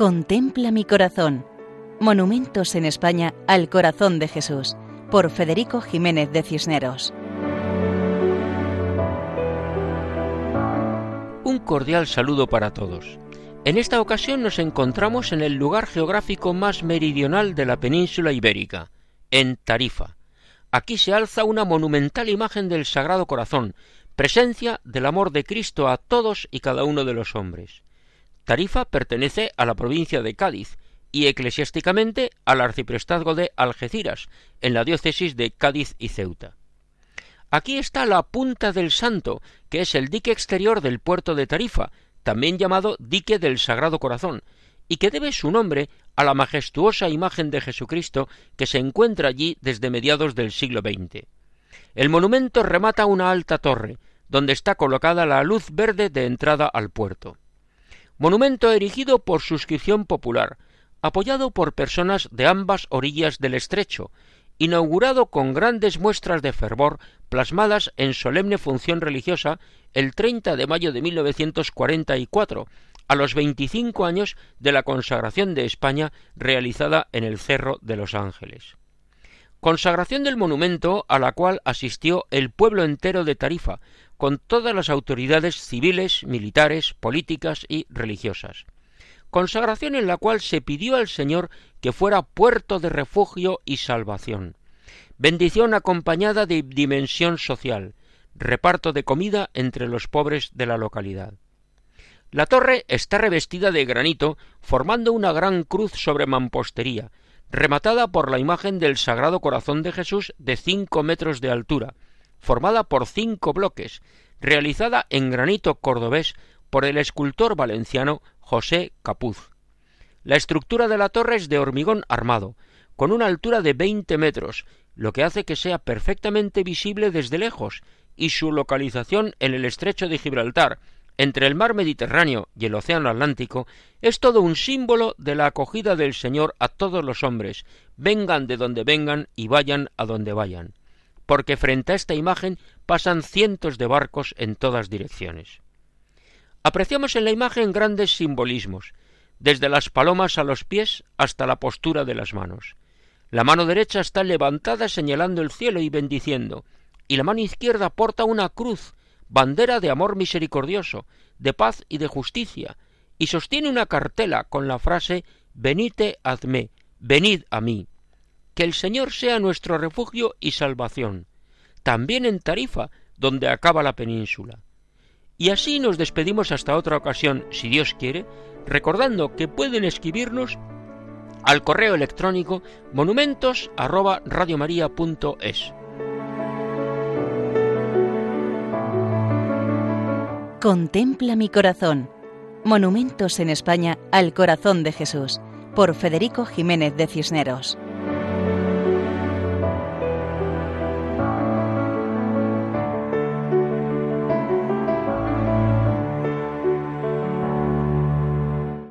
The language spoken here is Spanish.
Contempla mi corazón. Monumentos en España al corazón de Jesús, por Federico Jiménez de Cisneros. Un cordial saludo para todos. En esta ocasión nos encontramos en el lugar geográfico más meridional de la península ibérica, en Tarifa. Aquí se alza una monumental imagen del Sagrado Corazón, presencia del amor de Cristo a todos y cada uno de los hombres. Tarifa pertenece a la provincia de Cádiz y eclesiásticamente al arciprestazgo de Algeciras, en la diócesis de Cádiz y Ceuta. Aquí está la Punta del Santo, que es el dique exterior del puerto de Tarifa, también llamado dique del Sagrado Corazón, y que debe su nombre a la majestuosa imagen de Jesucristo que se encuentra allí desde mediados del siglo XX. El monumento remata una alta torre, donde está colocada la luz verde de entrada al puerto. Monumento erigido por suscripción popular, apoyado por personas de ambas orillas del estrecho, inaugurado con grandes muestras de fervor plasmadas en solemne función religiosa el 30 de mayo de 1944, a los 25 años de la consagración de España realizada en el Cerro de los Ángeles. Consagración del monumento a la cual asistió el pueblo entero de Tarifa, con todas las autoridades civiles, militares, políticas y religiosas. Consagración en la cual se pidió al Señor que fuera puerto de refugio y salvación. Bendición acompañada de dimensión social, reparto de comida entre los pobres de la localidad. La torre está revestida de granito, formando una gran cruz sobre mampostería, rematada por la imagen del Sagrado Corazón de Jesús de cinco metros de altura, formada por cinco bloques, realizada en granito cordobés por el escultor valenciano José Capuz. La estructura de la torre es de hormigón armado, con una altura de veinte metros, lo que hace que sea perfectamente visible desde lejos, y su localización en el estrecho de Gibraltar, entre el mar Mediterráneo y el océano Atlántico, es todo un símbolo de la acogida del Señor a todos los hombres, vengan de donde vengan y vayan a donde vayan porque frente a esta imagen pasan cientos de barcos en todas direcciones. Apreciamos en la imagen grandes simbolismos, desde las palomas a los pies hasta la postura de las manos. La mano derecha está levantada señalando el cielo y bendiciendo, y la mano izquierda porta una cruz, bandera de amor misericordioso, de paz y de justicia, y sostiene una cartela con la frase Venite adme, venid a mí que el Señor sea nuestro refugio y salvación, también en Tarifa, donde acaba la península. Y así nos despedimos hasta otra ocasión, si Dios quiere, recordando que pueden escribirnos al correo electrónico monumentos@radiomaria.es. Contempla mi corazón. Monumentos en España al corazón de Jesús por Federico Jiménez de Cisneros.